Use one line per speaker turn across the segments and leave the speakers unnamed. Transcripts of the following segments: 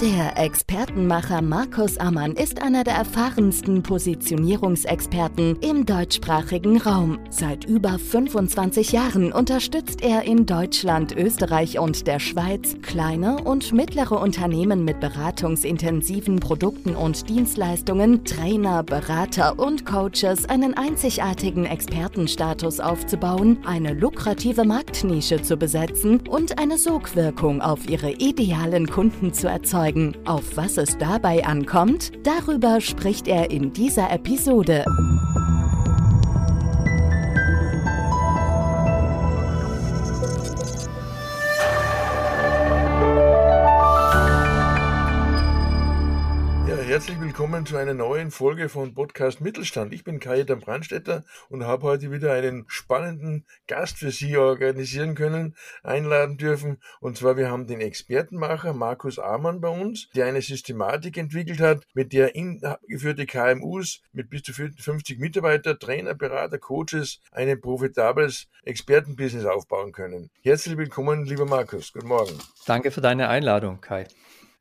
Der Expertenmacher Markus Ammann ist einer der erfahrensten Positionierungsexperten im deutschsprachigen Raum. Seit über 25 Jahren unterstützt er in Deutschland, Österreich und der Schweiz kleine und mittlere Unternehmen mit beratungsintensiven Produkten und Dienstleistungen, Trainer, Berater und Coaches einen einzigartigen Expertenstatus aufzubauen, eine lukrative Marktnische zu besetzen und eine Sogwirkung auf ihre idealen Kunden zu erzeugen zeigen. Auf was es dabei ankommt, darüber spricht er in dieser Episode.
Herzlich willkommen zu einer neuen Folge von Podcast Mittelstand. Ich bin Kajetan Brandstetter und habe heute wieder einen spannenden Gast für Sie organisieren können, einladen dürfen. Und zwar, wir haben den Expertenmacher Markus Amann bei uns, der eine Systematik entwickelt hat, mit der ingeführte KMUs mit bis zu 50 Mitarbeiter, Trainer, Berater, Coaches ein profitables Expertenbusiness aufbauen können. Herzlich willkommen, lieber Markus. Guten Morgen.
Danke für deine Einladung, Kai.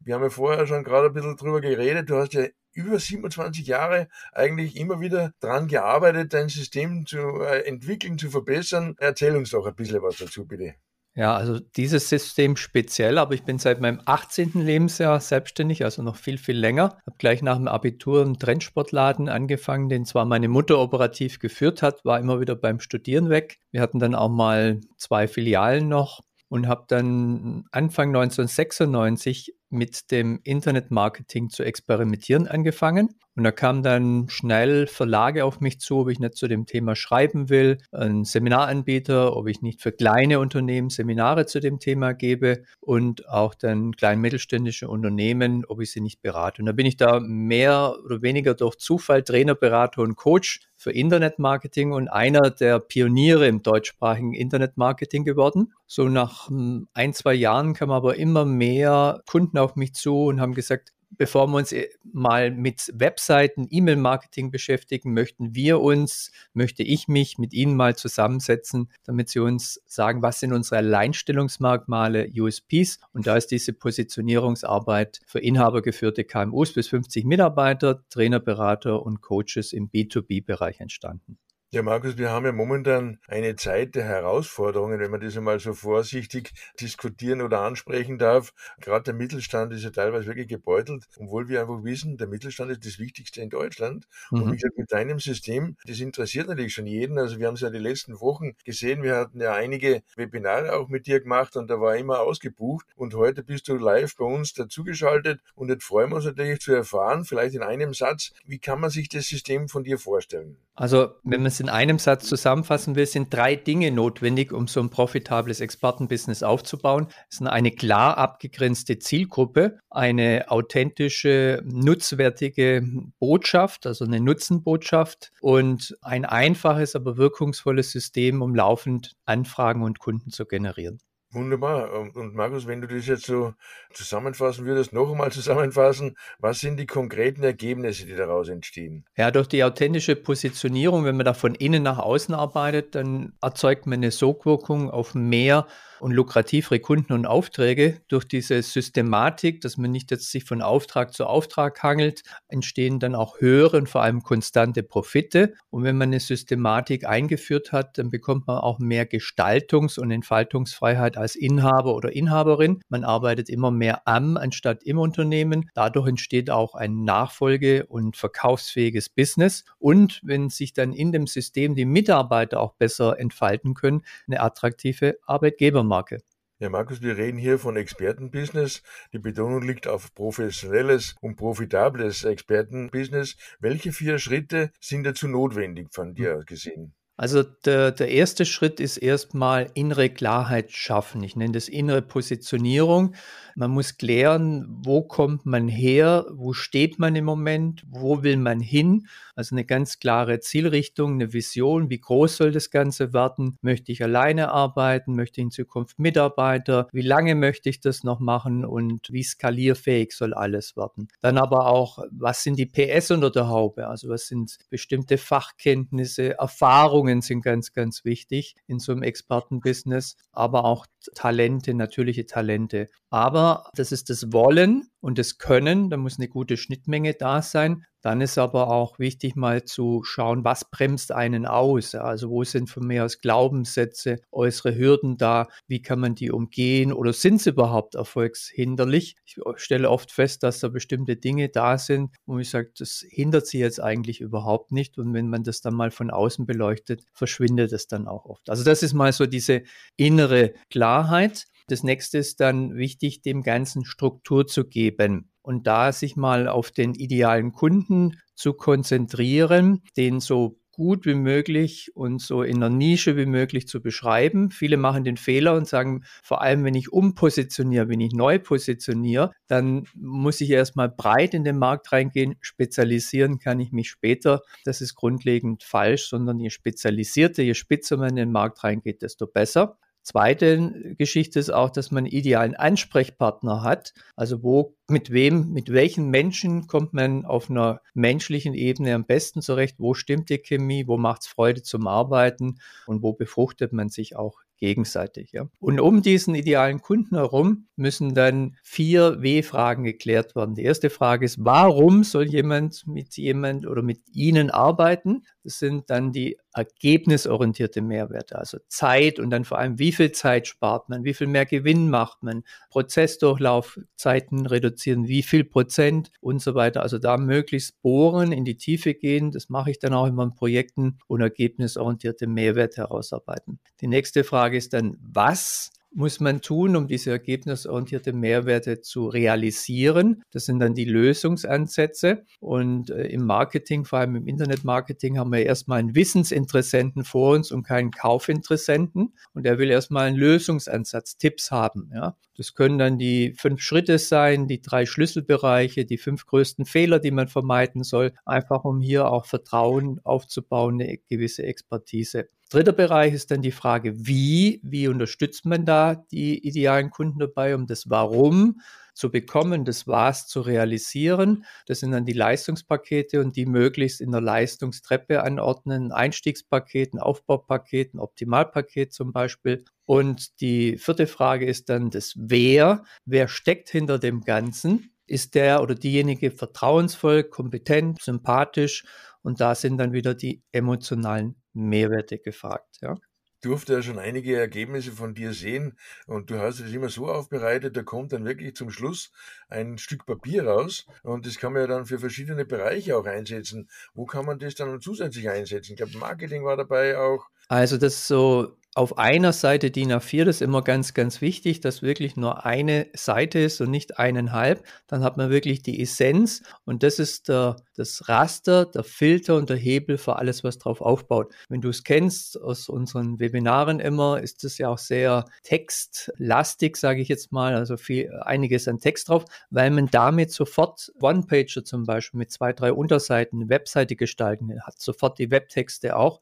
Wir haben ja vorher schon gerade ein bisschen drüber geredet. Du hast ja über 27 Jahre eigentlich immer wieder dran gearbeitet, dein System zu äh, entwickeln, zu verbessern. Erzähl uns doch ein bisschen was dazu, bitte.
Ja, also dieses System speziell, aber ich bin seit meinem 18. Lebensjahr selbstständig, also noch viel, viel länger. Habe gleich nach dem Abitur einen Trendsportladen angefangen, den zwar meine Mutter operativ geführt hat, war immer wieder beim Studieren weg. Wir hatten dann auch mal zwei Filialen noch und habe dann Anfang 1996 mit dem Internetmarketing zu experimentieren angefangen. Und da kamen dann schnell Verlage auf mich zu, ob ich nicht zu dem Thema schreiben will, ein Seminaranbieter, ob ich nicht für kleine Unternehmen Seminare zu dem Thema gebe und auch dann klein mittelständische Unternehmen, ob ich sie nicht berate. Und da bin ich da mehr oder weniger durch Zufall Trainer, Berater und Coach für Internetmarketing und einer der Pioniere im deutschsprachigen Internetmarketing geworden. So nach hm, ein, zwei Jahren kamen aber immer mehr Kunden auf mich zu und haben gesagt, bevor wir uns äh, mal mit Webseiten, E-Mail-Marketing beschäftigen, möchten wir uns, möchte ich mich mit Ihnen mal zusammensetzen, damit Sie uns sagen, was sind unsere Alleinstellungsmerkmale, USPs. Und da ist diese Positionierungsarbeit für inhabergeführte KMUs bis 50 Mitarbeiter, Trainer, Berater und Coaches im B2B-Bereich entstanden.
Ja, Markus, wir haben ja momentan eine Zeit der Herausforderungen, wenn man das einmal so vorsichtig diskutieren oder ansprechen darf. Gerade der Mittelstand ist ja teilweise wirklich gebeutelt, obwohl wir einfach wissen, der Mittelstand ist das Wichtigste in Deutschland. Mhm. Und wie gesagt, mit deinem System, das interessiert natürlich schon jeden. Also wir haben es ja die letzten Wochen gesehen. Wir hatten ja einige Webinare auch mit dir gemacht und da war immer ausgebucht. Und heute bist du live bei uns dazugeschaltet und jetzt freuen wir uns natürlich zu erfahren, vielleicht in einem Satz, wie kann man sich das System von dir vorstellen?
Also, wenn man es in einem Satz zusammenfassen will, sind drei Dinge notwendig, um so ein profitables Expertenbusiness aufzubauen. Es ist eine klar abgegrenzte Zielgruppe, eine authentische, nutzwertige Botschaft, also eine Nutzenbotschaft und ein einfaches, aber wirkungsvolles System, um laufend Anfragen und Kunden zu generieren.
Wunderbar. Und Markus, wenn du das jetzt so zusammenfassen würdest, noch einmal zusammenfassen, was sind die konkreten Ergebnisse, die daraus entstehen?
Ja, durch die authentische Positionierung, wenn man da von innen nach außen arbeitet, dann erzeugt man eine Sogwirkung auf mehr und lukrativere Kunden und Aufträge. Durch diese Systematik, dass man nicht jetzt sich von Auftrag zu Auftrag hangelt, entstehen dann auch höhere und vor allem konstante Profite. Und wenn man eine Systematik eingeführt hat, dann bekommt man auch mehr Gestaltungs- und Entfaltungsfreiheit als Inhaber oder Inhaberin. Man arbeitet immer mehr am anstatt im Unternehmen. Dadurch entsteht auch ein nachfolge- und verkaufsfähiges Business. Und wenn sich dann in dem System die Mitarbeiter auch besser entfalten können, eine attraktive Arbeitgebermarke. Marke.
Ja, Markus, wir reden hier von Expertenbusiness. Die Betonung liegt auf professionelles und profitables Expertenbusiness. Welche vier Schritte sind dazu notwendig von dir gesehen?
Also der, der erste Schritt ist erstmal innere Klarheit schaffen. Ich nenne das innere Positionierung. Man muss klären, wo kommt man her, wo steht man im Moment, wo will man hin. Also eine ganz klare Zielrichtung, eine Vision, wie groß soll das Ganze werden? Möchte ich alleine arbeiten? Möchte ich in Zukunft Mitarbeiter? Wie lange möchte ich das noch machen und wie skalierfähig soll alles werden? Dann aber auch, was sind die PS unter der Haube? Also was sind bestimmte Fachkenntnisse, Erfahrungen sind ganz, ganz wichtig in so einem Expertenbusiness, aber auch Talente, natürliche Talente. Aber das ist das Wollen und das Können, da muss eine gute Schnittmenge da sein. Dann ist aber auch wichtig, mal zu schauen, was bremst einen aus? Also wo sind von mir aus Glaubenssätze, äußere Hürden da? Wie kann man die umgehen? Oder sind sie überhaupt erfolgshinderlich? Ich stelle oft fest, dass da bestimmte Dinge da sind, wo ich sage, das hindert sie jetzt eigentlich überhaupt nicht. Und wenn man das dann mal von außen beleuchtet, verschwindet es dann auch oft. Also das ist mal so diese innere Klarheit. Das nächste ist dann wichtig, dem Ganzen Struktur zu geben und da sich mal auf den idealen Kunden zu konzentrieren, den so gut wie möglich und so in der Nische wie möglich zu beschreiben. Viele machen den Fehler und sagen, vor allem wenn ich umpositioniere, wenn ich neu positioniere, dann muss ich erstmal breit in den Markt reingehen. Spezialisieren kann ich mich später. Das ist grundlegend falsch, sondern je spezialisierter, je spitzer man in den Markt reingeht, desto besser. Zweite Geschichte ist auch, dass man einen idealen Ansprechpartner hat. Also wo, mit wem, mit welchen Menschen kommt man auf einer menschlichen Ebene am besten zurecht? Wo stimmt die Chemie? Wo macht es Freude zum Arbeiten? Und wo befruchtet man sich auch gegenseitig. Ja. Und um diesen idealen Kunden herum müssen dann vier W-Fragen geklärt werden. Die erste Frage ist, warum soll jemand mit jemand oder mit Ihnen arbeiten? Das sind dann die ergebnisorientierte Mehrwerte, also Zeit und dann vor allem, wie viel Zeit spart man, wie viel mehr Gewinn macht man, Prozessdurchlaufzeiten reduzieren, wie viel Prozent und so weiter. Also da möglichst bohren, in die Tiefe gehen. Das mache ich dann auch in meinen Projekten und ergebnisorientierte Mehrwerte herausarbeiten. Die nächste Frage ist dann, was muss man tun, um diese ergebnisorientierte Mehrwerte zu realisieren. Das sind dann die Lösungsansätze. Und äh, im Marketing, vor allem im Internetmarketing, haben wir erstmal einen Wissensinteressenten vor uns und keinen Kaufinteressenten. Und er will erstmal einen Lösungsansatz, Tipps haben. Ja. Das können dann die fünf Schritte sein, die drei Schlüsselbereiche, die fünf größten Fehler, die man vermeiden soll, einfach um hier auch Vertrauen aufzubauen, eine gewisse Expertise. Dritter Bereich ist dann die Frage, wie, wie unterstützt man da die idealen Kunden dabei, um das Warum zu bekommen, das Was zu realisieren. Das sind dann die Leistungspakete und die möglichst in der Leistungstreppe anordnen, Einstiegspaket, ein Aufbaupaket, ein Optimalpaket zum Beispiel. Und die vierte Frage ist dann das Wer. Wer steckt hinter dem Ganzen? Ist der oder diejenige vertrauensvoll, kompetent, sympathisch? Und da sind dann wieder die emotionalen Mehrwerte gefragt. Ja
durfte ja schon einige Ergebnisse von dir sehen und du hast es immer so aufbereitet, da kommt dann wirklich zum Schluss ein Stück Papier raus und das kann man ja dann für verschiedene Bereiche auch einsetzen. Wo kann man das dann zusätzlich einsetzen? Ich glaube, Marketing war dabei auch.
Also das ist so auf einer Seite DIN A4, das ist immer ganz, ganz wichtig, dass wirklich nur eine Seite ist und nicht eineinhalb. Dann hat man wirklich die Essenz und das ist der, das Raster, der Filter und der Hebel für alles, was drauf aufbaut. Wenn du es kennst aus unseren Webinaren immer, ist es ja auch sehr textlastig, sage ich jetzt mal, also viel, einiges an Text drauf, weil man damit sofort One-Pager zum Beispiel mit zwei, drei Unterseiten, eine Webseite gestalten, hat sofort die Webtexte auch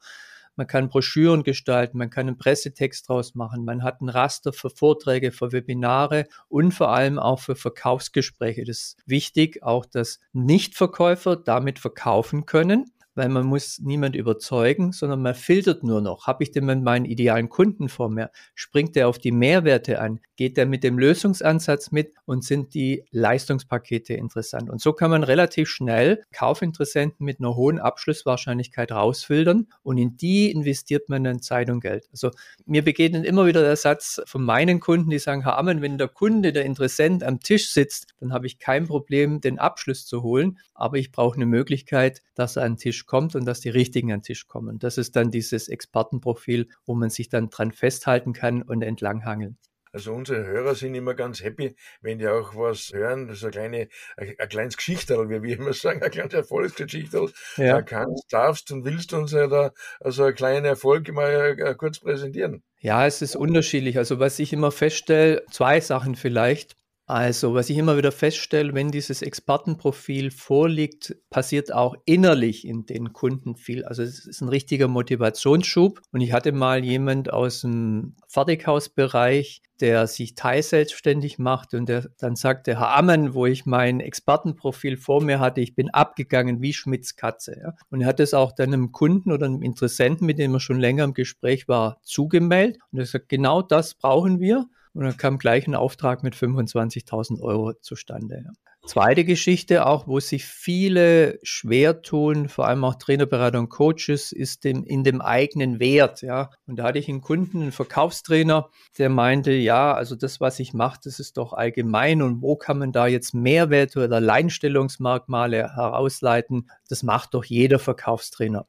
man kann Broschüren gestalten, man kann einen Pressetext draus machen, man hat ein Raster für Vorträge, für Webinare und vor allem auch für Verkaufsgespräche. Das ist wichtig, auch dass Nichtverkäufer damit verkaufen können weil man muss niemand überzeugen, sondern man filtert nur noch. Habe ich denn meinen idealen Kunden vor mir? Springt der auf die Mehrwerte an? Geht der mit dem Lösungsansatz mit und sind die Leistungspakete interessant? Und so kann man relativ schnell Kaufinteressenten mit einer hohen Abschlusswahrscheinlichkeit rausfiltern und in die investiert man dann Zeit und Geld. Also mir begegnet immer wieder der Satz von meinen Kunden, die sagen, Herr Ammen, wenn der Kunde, der Interessent am Tisch sitzt, dann habe ich kein Problem, den Abschluss zu holen, aber ich brauche eine Möglichkeit, dass er an den Tisch Tisch kommt und dass die richtigen an den Tisch kommen. Das ist dann dieses Expertenprofil, wo man sich dann dran festhalten kann und entlanghangeln.
Also unsere Hörer sind immer ganz happy, wenn die auch was hören, so eine kleine, ein, ein kleines Geschichterl, wie wir immer sagen, ein kleines Erfolgsgeschichterl. Ja. kannst, darfst und willst uns ja da also einen kleinen Erfolg mal äh, kurz präsentieren.
Ja, es ist unterschiedlich. Also was ich immer feststelle, zwei Sachen vielleicht. Also, was ich immer wieder feststelle, wenn dieses Expertenprofil vorliegt, passiert auch innerlich in den Kunden viel. Also, es ist ein richtiger Motivationsschub. Und ich hatte mal jemand aus dem Fertighausbereich, der sich teilselbstständig macht und der dann sagte, Herr Ammen, wo ich mein Expertenprofil vor mir hatte, ich bin abgegangen wie Schmidts Katze. Ja. Und er hat es auch dann einem Kunden oder einem Interessenten, mit dem er schon länger im Gespräch war, zugemeldet. Und er sagt, genau das brauchen wir. Und dann kam gleich ein Auftrag mit 25.000 Euro zustande. Zweite Geschichte, auch wo sich viele schwer tun, vor allem auch Trainerberater und Coaches, ist dem, in dem eigenen Wert. Ja. Und da hatte ich einen Kunden, einen Verkaufstrainer, der meinte, ja, also das, was ich mache, das ist doch allgemein und wo kann man da jetzt Mehrwerte oder Alleinstellungsmerkmale herausleiten? Das macht doch jeder Verkaufstrainer.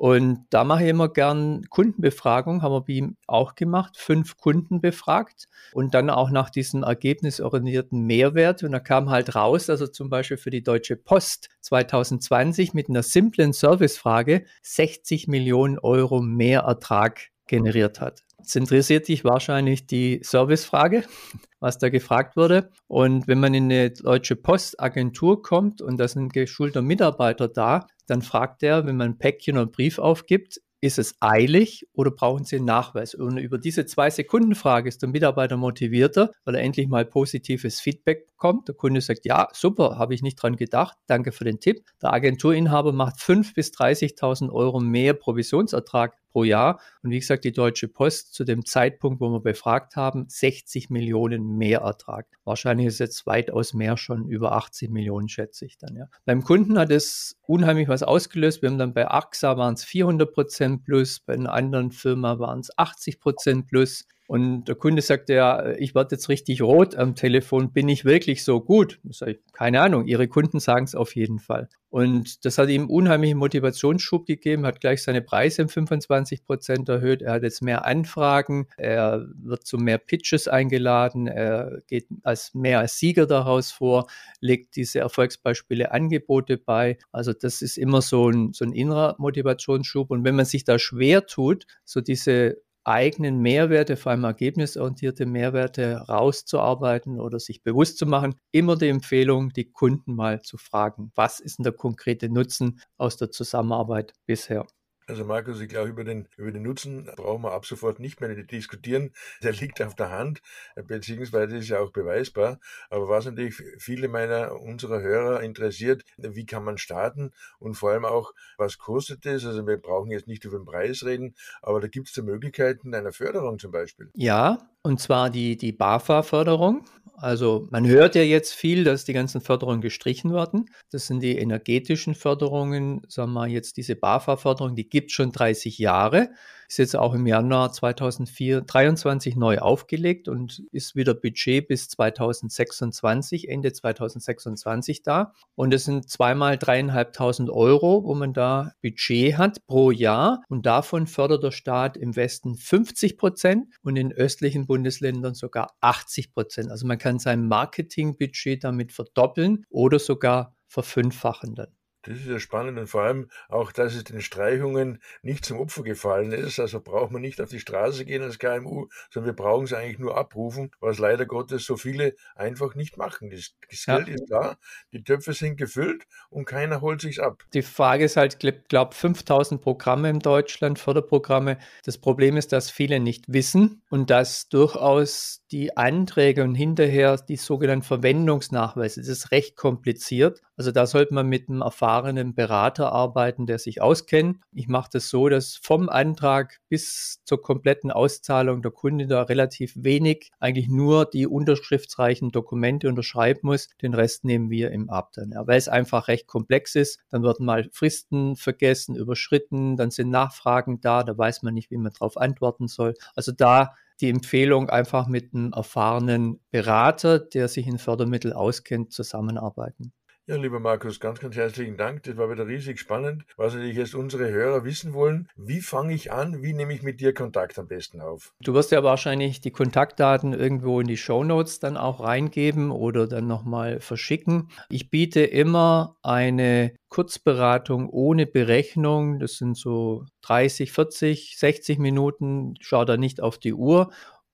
Und da mache ich immer gern Kundenbefragung, haben wir bei ihm auch gemacht, fünf Kunden befragt und dann auch nach diesem ergebnisorientierten Mehrwert. Und da kam halt raus, also zum Beispiel für die Deutsche Post 2020 mit einer simplen Servicefrage 60 Millionen Euro mehr Ertrag generiert hat. Jetzt interessiert dich wahrscheinlich die Servicefrage, was da gefragt wurde. Und wenn man in eine deutsche Postagentur kommt und da ist ein geschulter Mitarbeiter da, dann fragt er, wenn man ein Päckchen oder einen Brief aufgibt, ist es eilig oder brauchen Sie einen Nachweis? Und über diese zwei Sekunden Frage ist der Mitarbeiter motivierter, weil er endlich mal positives Feedback bekommt. Der Kunde sagt, ja, super, habe ich nicht dran gedacht, danke für den Tipp. Der Agenturinhaber macht 5.000 bis 30.000 Euro mehr Provisionsertrag pro Jahr. Und wie gesagt, die Deutsche Post zu dem Zeitpunkt, wo wir befragt haben, 60 Millionen mehr Ertrag. Wahrscheinlich ist jetzt weitaus mehr schon, über 80 Millionen schätze ich dann. Ja. Beim Kunden hat es unheimlich was ausgelöst. Wir haben dann bei AXA waren es 400 Prozent plus, bei einer anderen Firma waren es 80 Prozent plus. Und der Kunde sagte ja, ich werde jetzt richtig rot am Telefon, bin ich wirklich so gut? Ich keine Ahnung, Ihre Kunden sagen es auf jeden Fall. Und das hat ihm unheimlichen Motivationsschub gegeben, hat gleich seine Preise um 25 Prozent erhöht. Er hat jetzt mehr Anfragen, er wird zu mehr Pitches eingeladen, er geht als mehr als Sieger daraus vor, legt diese Erfolgsbeispiele Angebote bei. Also das ist immer so ein, so ein innerer Motivationsschub. Und wenn man sich da schwer tut, so diese eigenen Mehrwerte, vor allem ergebnisorientierte Mehrwerte rauszuarbeiten oder sich bewusst zu machen, immer die Empfehlung, die Kunden mal zu fragen, was ist denn der konkrete Nutzen aus der Zusammenarbeit bisher?
Also Markus, ich glaube, über den, über den Nutzen brauchen wir ab sofort nicht mehr diskutieren. Der liegt auf der Hand, beziehungsweise ist ja auch beweisbar. Aber was natürlich viele meiner, unserer Hörer interessiert, wie kann man starten und vor allem auch, was kostet es? Also wir brauchen jetzt nicht über den Preis reden, aber da gibt es da Möglichkeiten einer Förderung zum Beispiel.
Ja, und zwar die, die BAFA-Förderung. Also man hört ja jetzt viel, dass die ganzen Förderungen gestrichen werden. Das sind die energetischen Förderungen, sagen wir jetzt diese BAFA-Förderung, die gibt schon 30 Jahre ist jetzt auch im Januar 2023 neu aufgelegt und ist wieder Budget bis 2026, Ende 2026 da. Und es sind zweimal dreieinhalbtausend Euro, wo man da Budget hat pro Jahr. Und davon fördert der Staat im Westen 50 Prozent und in östlichen Bundesländern sogar 80 Prozent. Also man kann sein Marketingbudget damit verdoppeln oder sogar verfünffachen dann.
Das ist ja spannend und vor allem auch, dass es den Streichungen nicht zum Opfer gefallen ist. Also braucht man nicht auf die Straße gehen als KMU, sondern wir brauchen es eigentlich nur abrufen, was leider Gottes so viele einfach nicht machen. Das, das ja. Geld ist da, die Töpfe sind gefüllt und keiner holt sich's ab.
Die Frage ist halt, ich glaube, 5000 Programme in Deutschland, Förderprogramme. Das Problem ist, dass viele nicht wissen und dass durchaus die Anträge und hinterher die sogenannten Verwendungsnachweise, das ist recht kompliziert. Also da sollte man mit einem erfahrenen Berater arbeiten, der sich auskennt. Ich mache das so, dass vom Antrag bis zur kompletten Auszahlung der Kunde da relativ wenig, eigentlich nur die unterschriftsreichen Dokumente unterschreiben muss. Den Rest nehmen wir im Ab dann. Ja, weil es einfach recht komplex ist. Dann werden mal Fristen vergessen, überschritten, dann sind Nachfragen da, da weiß man nicht, wie man darauf antworten soll. Also da die Empfehlung, einfach mit einem erfahrenen Berater, der sich in Fördermittel auskennt, zusammenarbeiten.
Ja, lieber Markus, ganz, ganz herzlichen Dank. Das war wieder riesig spannend. Was natürlich jetzt unsere Hörer wissen wollen, wie fange ich an? Wie nehme ich mit dir Kontakt am besten auf?
Du wirst ja wahrscheinlich die Kontaktdaten irgendwo in die Show Notes dann auch reingeben oder dann nochmal verschicken. Ich biete immer eine Kurzberatung ohne Berechnung. Das sind so 30, 40, 60 Minuten. Schau da nicht auf die Uhr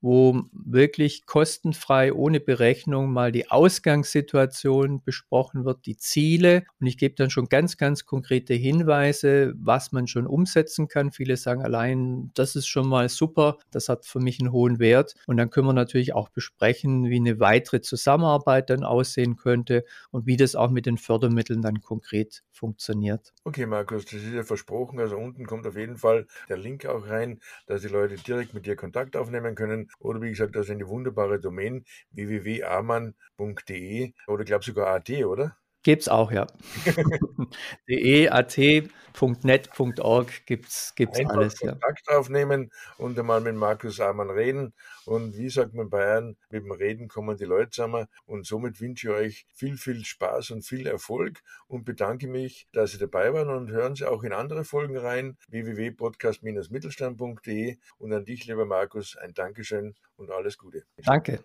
wo wirklich kostenfrei ohne Berechnung mal die Ausgangssituation besprochen wird, die Ziele. Und ich gebe dann schon ganz, ganz konkrete Hinweise, was man schon umsetzen kann. Viele sagen allein, das ist schon mal super, das hat für mich einen hohen Wert. Und dann können wir natürlich auch besprechen, wie eine weitere Zusammenarbeit dann aussehen könnte und wie das auch mit den Fördermitteln dann konkret funktioniert.
Okay, Markus, das ist ja versprochen. Also unten kommt auf jeden Fall der Link auch rein, dass die Leute direkt mit dir Kontakt aufnehmen können. Oder wie gesagt, das ist eine wunderbare Domain www.amann.de oder glaube sogar AT, oder?
Gibt's auch, ja. de, at, .net.org gibt's, gibt's Einfach alles.
Kontakt ja. aufnehmen und einmal mit Markus Amann reden. Und wie sagt man Bayern, mit dem Reden kommen die Leute zusammen. Und somit wünsche ich euch viel, viel Spaß und viel Erfolg und bedanke mich, dass Sie dabei waren und hören Sie auch in andere Folgen rein, www.podcast-mittelstand.de. Und an dich, lieber Markus, ein Dankeschön und alles Gute.
Danke.